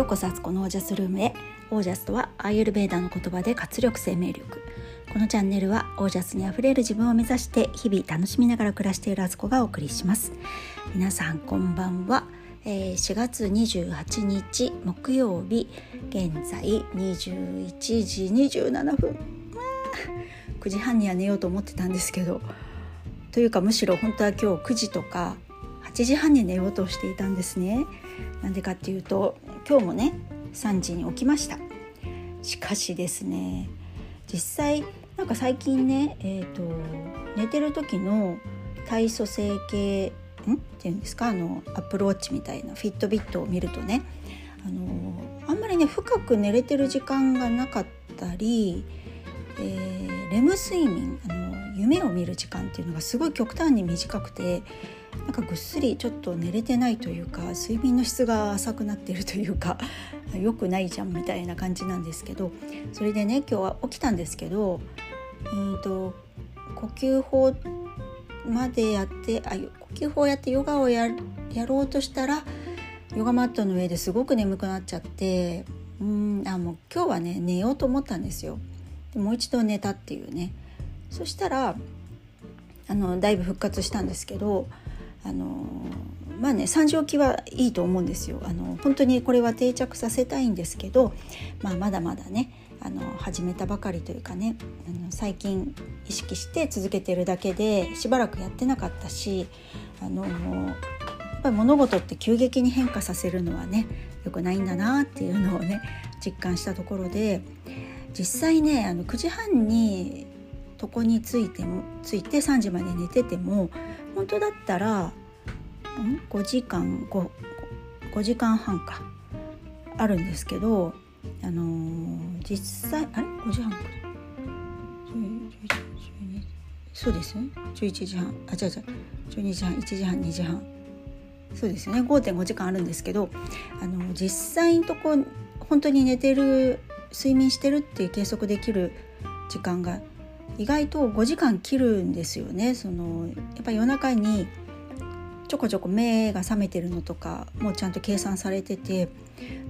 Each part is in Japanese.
ようこそアツコのオージャスルームへ。オージャスとはアーユルベーダの言葉で活力生命力。このチャンネルはオージャスにあふれる自分を目指して日々楽しみながら暮らしているアツコがお送りします。皆さんこんばんは、えー、4月28日木曜日現在21時27分。9時半には寝ようと思ってたんですけどというかむしろ本当は今日9時とか8時半に寝ようとしていたんですね。なんでかっていうと今日もね3時に起きました。しかしですね実際なんか最近ねえ、ー、と寝てる時の体組成計ん？っていうんですかあのアップローチみたいなフィットビットを見るとねあのあんまりね深く寝れてる時間がなかったり、えー、レム睡眠あの夢を見る時間っていうのがすごい極端に短くてなんかぐっすりちょっと寝れてないというか睡眠の質が浅くなっているというか 良くないじゃんみたいな感じなんですけどそれでね今日は起きたんですけど、えーと、呼吸法までやってあ呼吸法やってヨガをややろうとしたらヨガマットの上ですごく眠くなっちゃってうんあもう今日はね寝ようと思ったんですよ。もう一度寝たっていうねそしたらあのだいぶ復活したんですけどあのまあね3時起きはいいと思うんですよ。あの本当にこれは定着させたいんですけど、まあ、まだまだねあの始めたばかりというかねあの最近意識して続けてるだけでしばらくやってなかったしあのやっぱり物事って急激に変化させるのはね良くないんだなっていうのをね実感したところで実際ねあの9時半に床についてもついて3時まで寝てても本当だったら5時間 5, 5時間半か。あるんですけど、あのー、実際あれ？5時半か。そうですね。11時半。あ違う違う。12時半1時半2時半。そうですよね。5.5時間あるんですけどあの実際のとこ本当に寝てる睡眠してるっていう計測できる時間が意外と5時間切るんですよね。そのやっぱ夜中にちょこちょこ目が覚めてるのとかもうちゃんと計算されてて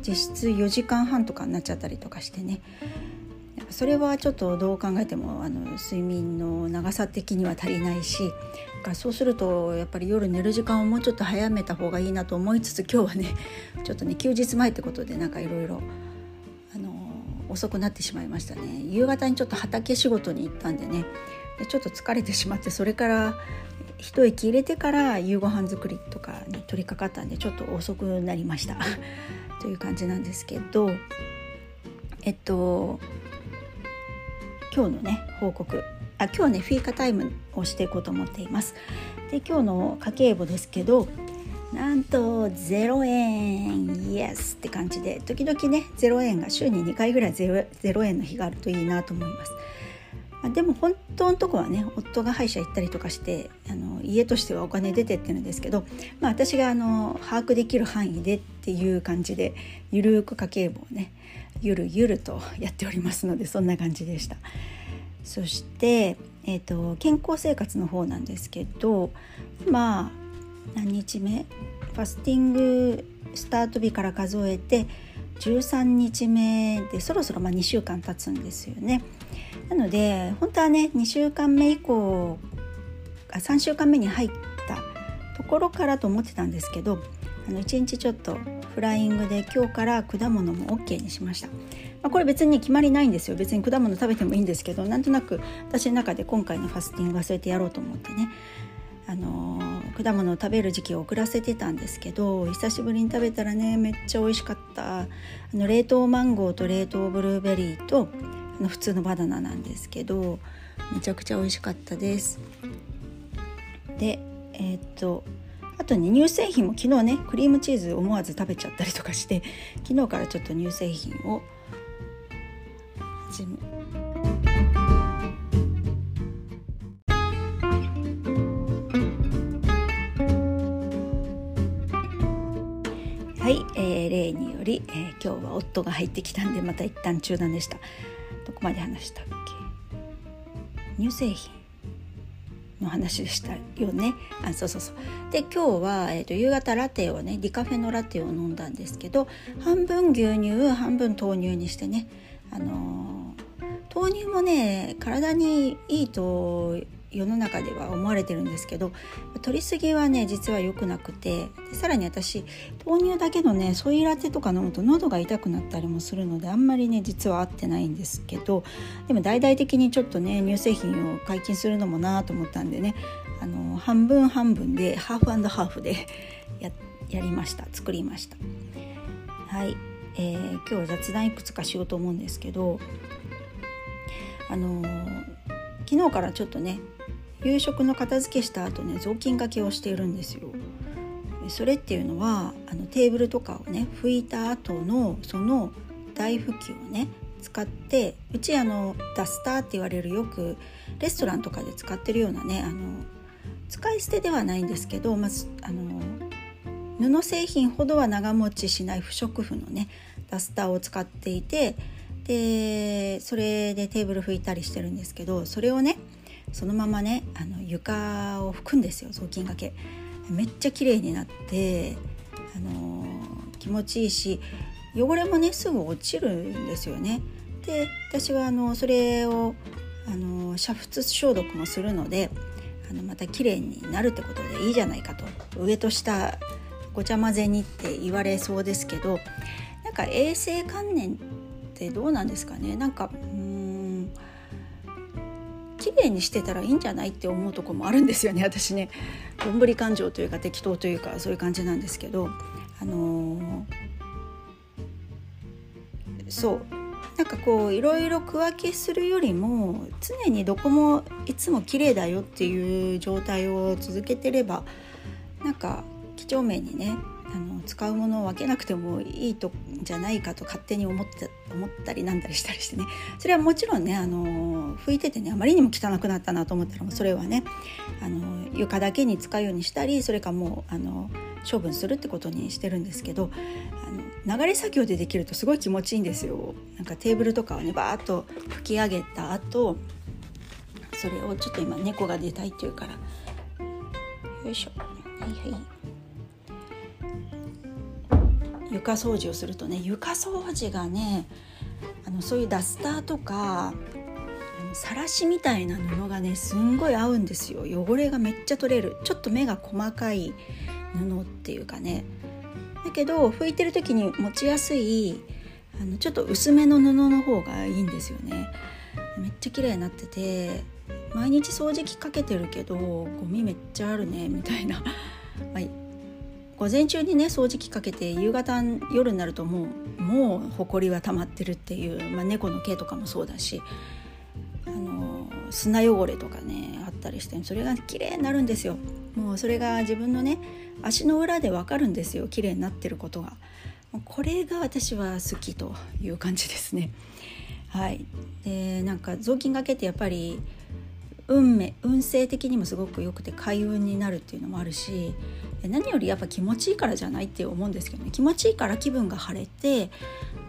実質4時間半とかになっちゃったりとかしてね。それはちょっとどう考えてもあの睡眠の長さ的には足りないしそうするとやっぱり夜寝る時間をもうちょっと早めた方がいいなと思いつつ今日はねちょっとね休日前ってことでなんかいろいろ遅くなってしまいましたね。夕方にちょっと畑仕事に行ったんでね。でちょっと疲れてしまってそれから一息入れてから夕ご飯作りとかに取り掛かったんでちょっと遅くなりました。という感じなんですけどえっと今日のね報告。あ今日ねフィーカタイムをしていこうと思っています。で今日の家計簿ですけどなんと0円イエスって感じで時々ね0円が週に2回ぐらい 0, 0円の日があるといいなと思います。でも本当のとこはね夫が歯医者行ったりとかしてあの家としてはお金出てってるんですけど、まあ、私があの把握できる範囲でっていう感じでゆるく家計簿をねゆるゆるとやっておりますのでそんな感じでした。そして、えーと健康生活の方なんですけどまあ何日目？ファスティングスタート日から数えて13日目でそろそろま2週間経つんですよね。なので本当はね2週間目以降あ3週間目に入ったところからと思ってたんですけどあの1日ちょっとフライングで今日から果物も OK にしました。まあ、これ別に決まりないんですよ別に果物食べてもいいんですけどなんとなく私の中で今回のファスティングはそうやってやろうと思ってねあの果物を食べる時期を遅らせてたんですけど久しぶりに食べたらねめっちゃ美味しかった。あの冷凍マンゴーと冷凍ブルーベリーとあの普通のバナナなんですけどめちゃくちゃ美味しかったです。でえー、っとあとね乳製品も昨日ねクリームチーズ思わず食べちゃったりとかして昨日からちょっと乳製品を始めえ、例により、えー、今日は夫が入ってきたんでまた一旦中断でした。どこまで話したっけ？乳製品の話でしたよね？あそうそうそう。で今日は、えーと、夕方ラテをねディカフェのラテを飲んだんですけど半分牛乳半分豆乳にしてね。あのー、豆乳もね体にいいと世の中では思われてるんですけど取りすぎはね実は良くなくてでさらに私豆乳だけのねソイラテとか飲むと喉が痛くなったりもするのであんまりね実は合ってないんですけどでも大々的にちょっとね乳製品を解禁するのもなと思ったんでねあの半分半分でハーフハーフでややりました。作りました。はい、えー、今日は雑談いくつかしようと思うんですけどあのー、昨日からちょっとね夕食の片付けした後ね雑巾がけをしているんですよ。それっていうのはあのテーブルとかをね拭いた後のその台拭きをね使ってうちあのダスターって言われるよくレストランとかで使ってるようなねあの使い捨てではないんですけど、まずあの布製品ほどは長持ちしない不織布のねダスターを使っていてでそれでテーブル拭いたりしてるんですけどそれをねそのままねあの床を拭くんですよ雑巾がけ。めっちゃ綺麗になって、あのー、気持ちいいし汚れもねすぐ落ちるんですよね。で私はあのそれをあの煮沸消毒もするのであのまた綺麗になるってことでいいじゃないかと。上と下ごちゃ混ぜにって言われそうですけどなんか衛生観念ってどうなんですかね？なんか綺麗にしてたらいいんじゃないって思うとこもあるんですよね。私ねどんぶり感情というか適当というかそういう感じなんですけど。あのー、そう。なんかこういろいろ区分けするよりも常にどこもいつも綺麗だよっていう状態を続けてればなんか几帳面にねあの使うものを分けなくてもいいとじゃないかと勝手に思って思ったりなんだりしたりしてね。それはもちろんねあの拭いててねあまりにも汚くなったなと思ったらもそれはねあの床だけに使うようにしたりそれかもうあの処分するってことにしてるんですけどあの流れ作業でできるとすごい気持ちいいんですよ。なんかテーブルとかをねバーッと拭き上げた後それをちょっと今猫が出たいっていうから。よいしょ。はいはい。床掃除をするとね床掃除がねあのそういうダスターとかさらしみたいな布がねすんごい合うんですよ。汚れがめっちゃ取れる。ちょっと目が細かい布っていうかね。だけど拭いてる時に持ちやすいあのちょっと薄めの布の方がいいんですよね。めっちゃ綺麗になってて毎日掃除機かけてるけどゴミめっちゃあるねみたいな、まあ、午前中にね掃除機かけて夕方夜になるともうもうほこりは溜まってるっていう、まあ、猫の毛とかもそうだしあの砂汚れとかねあったりしてそれが綺麗になるんですよ。もうそれが自分のね足の裏でわかるんですよ。綺麗になってることが。これが私は好きという感じですね。はい。でなんか雑巾がけってやっぱり運命運勢的にもすごく良くて開運になるっていうのもあるし何よりやっぱ気持ちいいからじゃないって思うんですけどね気持ちいいから気分が晴れて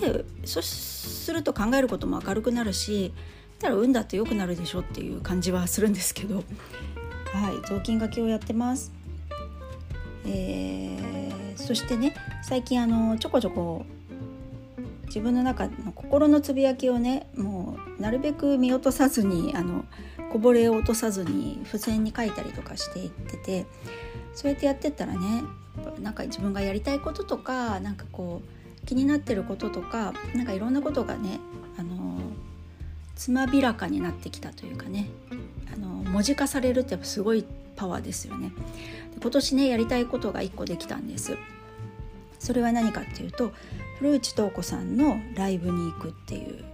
でそうすると考えることも明るくなるしだから運だって良くなるでしょっていう感じはするんですけどはい雑巾がけをやってます。えー、そしてね最近あのちょこちょこ自分の中の心のつぶやきをねもうなるべく見落とさずにあのこぼれを落とさずに付箋に書いたりとかしていっててそうやってやってったらねなんか自分がやりたいこととかなんかこう気になってることとかなんかいろんなことがねあのつまびらかになってきたというかねあの文字化されるってやっぱすごいパワーですよね。で今年ねやりたいことが1個できたんです。それは何かっていうと古内東子さんのライブに行くっていう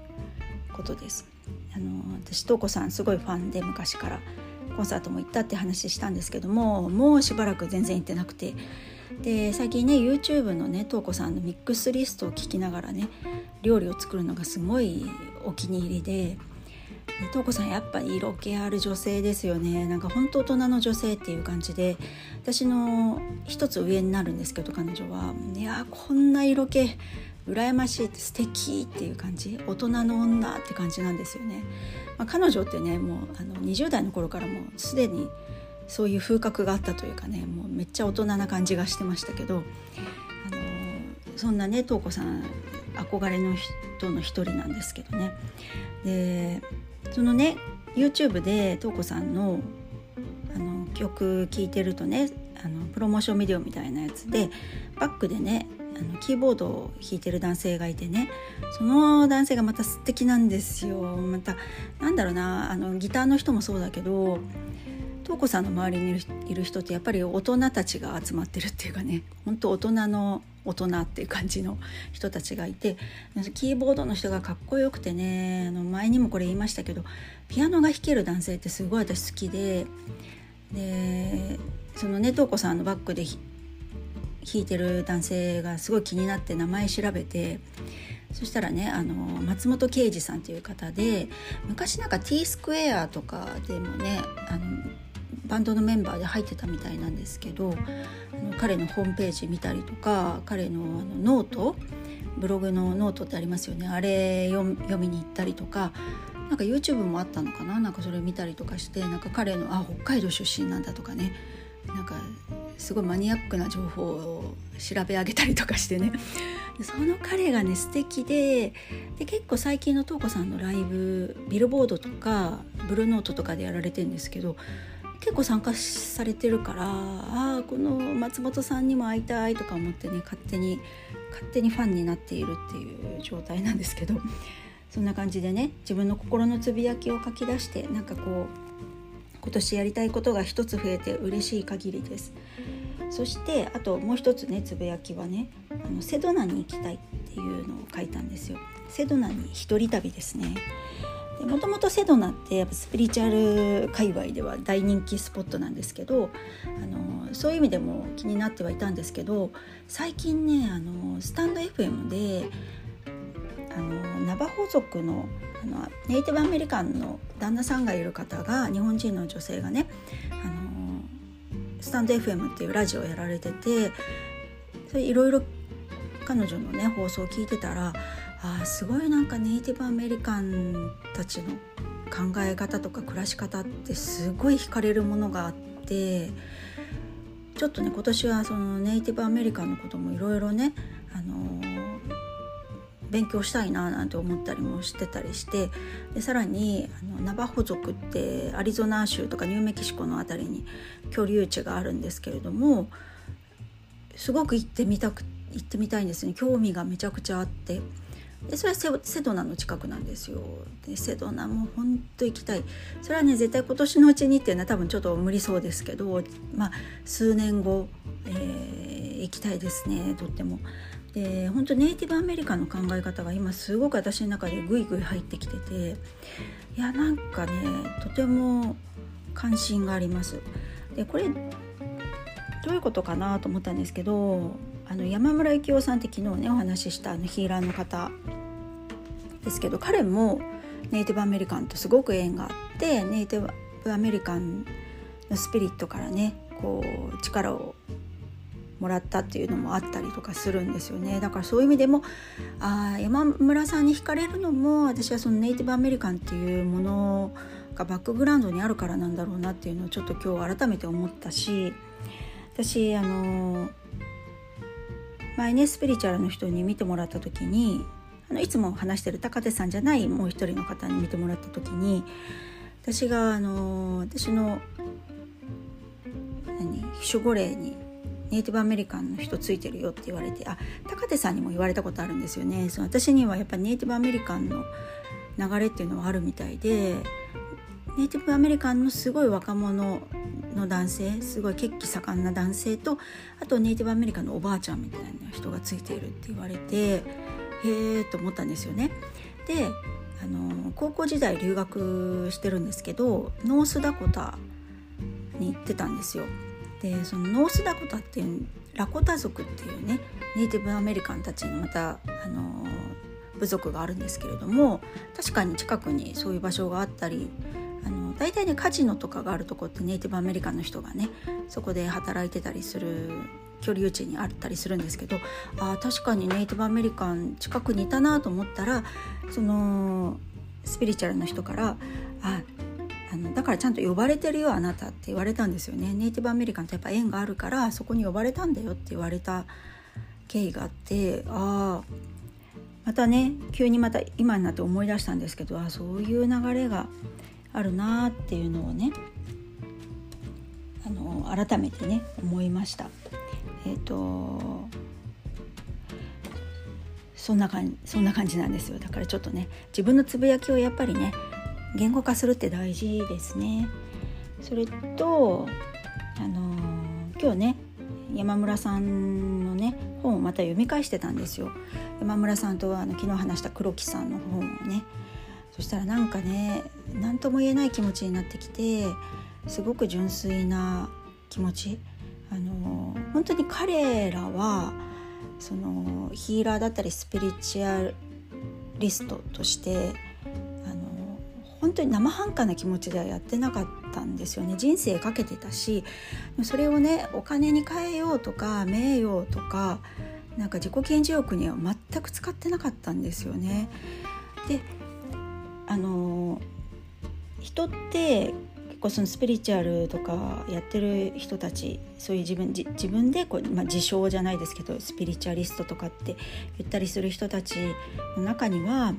ことです。あの私東子さんすごいファンで昔からコンサートも行ったって話したんですけどももうしばらく全然行ってなくて。で最近ね YouTube のね東子さんのミックスリストを聞きながらね料理を作るのがすごいお気に入りで東子さんやっぱり色気ある女性ですよね。なんか本当大人の女性っていう感じで私の一つ上になるんですけど彼女は。いやこんな色気羨ましいって素敵っていう感じ大人の女って感じなんですよね。まあ、彼女ってねもうあの20代の頃からもうすでにそういう風格があったというかねもうめっちゃ大人な感じがしてましたけど、あのそんなね瞳子さん憧れの人の一人なんですけどね。でそのね YouTube で瞳子さんのあの曲聴いてるとねあのプロモーションビデオみたいなやつでバックでねあのキーボードを弾いてる男性がいてね。その男性がまた素敵なんですよ。またなんだろうな。あのギターの人もそうだけど瞳子さんの周りにいる人ってやっぱり大人たちが集まってるっていうかね。本当大人の大人っていう感じの人たちがいて。キーボードの人がかっこよくてね。あの前にもこれ言いましたけどピアノが弾ける男性ってすごい私好きで。でそのね瞳子さんのバックで弾いてる男性がすごい気になって名前調べてそしたらねあの松本圭司さんという方で昔なんか T スクエアとかでもねあのバンドのメンバーで入ってたみたいなんですけど彼のホームページ見たりとか彼のあのノートブログのノートってありますよね。あれ読みに行ったりとかなんか YouTube もあったのかな？なんかそれ見たりとかしてなんか彼のあ北海道出身なんだとかね。なんかすごいマニアックな情報を調べ上げたりとかしてね。その彼がね素敵でで結構最近の瞳子さんのライブビルボードとかブルーノートとかでやられてるんですけど結構参加されてるからああこの松本さんにも会いたいとか思ってね勝手に勝手にファンになっているっていう状態なんですけどそんな感じでね自分の心のつぶやきを書き出してなんかこう今年やりたいことが一つ増えて嬉しい限りです。そしてあともう一つねつぶやきはねあのセドナに行きたいっていうのを書いたんですよ。セドナに一人旅ですね。もともとセドナってやっぱスピリチュアル界隈では大人気スポットなんですけどあのそういう意味でも気になってはいたんですけど最近ねあのスタンド FM であのナバホ族のあのネイティブアメリカンの旦那さんがいる方が日本人の女性がねあのスタンド FM っていうラジオをやられててそれいろいろ彼女のね放送を聞いてたらあすごいなんかネイティブアメリカンたちの考え方とか暮らし方ってすごい惹かれるものがあってちょっとね今年はそのネイティブアメリカンのこともいろいろね、あの勉強したいななんて思ったりもしてたりしてでさらにあのナバホ族ってアリゾナ州とかニューメキシコの辺りに居留地があるんですけれどもすごく行ってみたく行ってみたいんですね。興味がめちゃくちゃあって。でそれはセドナの近くなんですよ。でセドナも本当行きたい。それはね絶対今年のうちにっていうのは多分ちょっと無理そうですけどまあ数年後、えー、行きたいですね。とっても。で本当ネイティブアメリカの考え方が今すごく私の中でグイグイ入ってきてていやなんかねとても関心があります。でこれどういうことかなと思ったんですけどあの山村幸雄さんって昨日ねお話ししたあのヒーラーの方ですけど彼もネイティブアメリカンとすごく縁があってネイティブアメリカンのスピリットからねこう力をもらったっていうのもあったりとかするんですよね。だからそういう意味でもあ山村さんに惹かれるのも私はそのネイティブアメリカンっていうものがバックグラウンドにあるからなんだろうなっていうのをちょっと今日改めて思ったし私あの前ねスピリチュアルの人に見てもらった時にあのいつも話してる高手さんじゃないもう一人の方に見てもらった時に私があの私の何守護霊にネイティブアメリカンの人ついてるよって言われてあ高手さんにも言われたことあるんですよねその私にはやっぱネイティブアメリカンの流れっていうのはあるみたいでネイティブアメリカンのすごい若者の男性すごい血気盛んな男性とあとネイティブアメリカンのおばあちゃんみたいな人がついているって言われてへえと思ったんですよね。であの高校時代留学してるんですけどノースダコタに行ってたんですよ。でそのノースダコタっていうラコタ族っていうねネイティブアメリカンたちにまたあの部族があるんですけれども確かに近くにそういう場所があったりあの大体ねカジノとかがあるとこってネイティブアメリカンの人がねそこで働いてたりする居留地にあったりするんですけどあ確かにネイティブアメリカン近くにいたなと思ったらそのスピリチュアルの人から「ああのだからちゃんと呼ばれてるよあなた」って言われたんですよね。ネイティブアメリカンとやっぱ縁があるからそこに呼ばれたんだよって言われた経緯があってああまたね急にまた今になって思い出したんですけどあそういう流れがあるなっていうのをねあの改めてね思いました。えっ、ー、とそんな感じそんな感じなんですよだからちょっとね自分のつぶやきをやっぱりね言語化するって大事ですね。それとあの今日ね山村さんのね本をまた読み返してたんですよ。山村さんとあの昨日話した黒木さんの本をねそしたらなんかね何とも言えない気持ちになってきてすごく純粋な気持ちあの本当に彼らはそのヒーラーだったりスピリチュアリストとして本当に生半可な気持ちではやってなかったんですよね人生かけてたしそれをねお金に変えようとか名誉とかなんか自己顕示欲には全く使ってなかったんですよね。であの人って結構そのスピリチュアルとかやってる人たちそういう自分自分でこう、まあ、自称じゃないですけどスピリチュアリストとかって言ったりする人たちの中には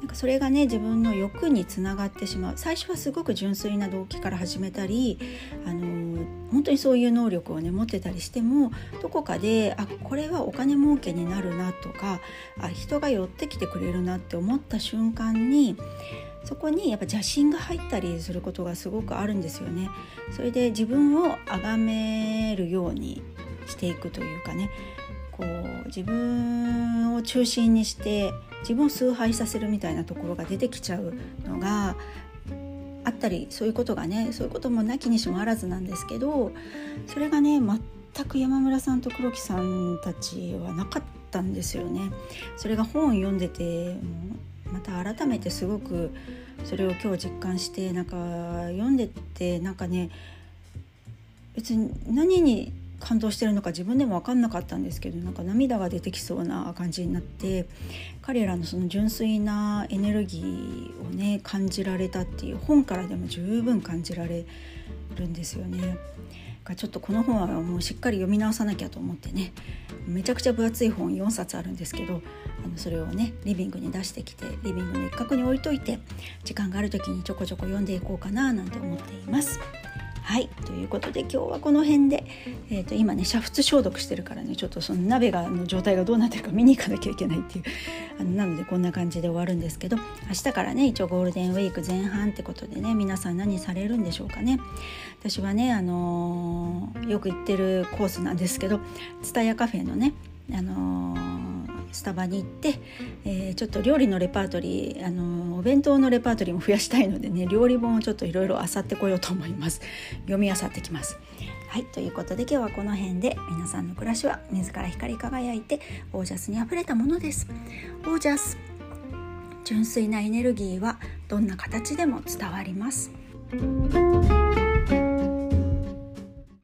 なんかそれがね自分の欲につながってしまう最初はすごく純粋な動機から始めたりあの本当にそういう能力をね持ってたりしてもどこかであこれはお金儲けになるなとかあ人が寄ってきてくれるなって思った瞬間にそこにやっぱ邪心が入ったりすることがすごくあるんですよね。それで自分を崇めるようにしていくというかねこう自分を中心にして自分を崇拝させるみたいなところが出てきちゃうのがあったりそういうことがねそういうこともなきにしもあらずなんですけどそれがね全く山村さんと黒木さんたちはなかったんですよね。それが本を読んでてまた改めてすごくそれを今日実感してなんか読んでてなんかね別に何に感動してるのか自分でも分かんなかったんですけどなんか涙が出てきそうな感じになって彼らのその純粋なエネルギーをね感じられたっていう本からでも十分感じられるんですよね。ちょっとこの本はもうしっかり読み直さなきゃと思ってねめちゃくちゃ分厚い本4冊あるんですけどあのそれをねリビングに出してきてリビングの一角に置いといて時間がある時にちょこちょこ読んでいこうかななんて思っています。はいということで今日はこの辺で、えーと、今ね煮沸消毒してるからねちょっとその鍋がの状態がどうなってるか見に行かなきゃいけないっていうあのなのでこんな感じで終わるんですけど明日からね一応ゴールデンウィーク前半ってことでね皆さん何されるんでしょうかね。私はねあのー、よく行ってるコースなんですけど蔦屋カフェのねあのスタバに行って、えー、ちょっと料理のレパートリーあのお弁当のレパートリーも増やしたいのでね料理本をちょっといろいろ漁ってこようと思います。読み漁ってきます。はいということで今日はこの辺で皆さんの暮らしは自ら光り輝いてオージャスにあふれたものです。オージャス純粋なエネルギーはどんな形でも伝わります。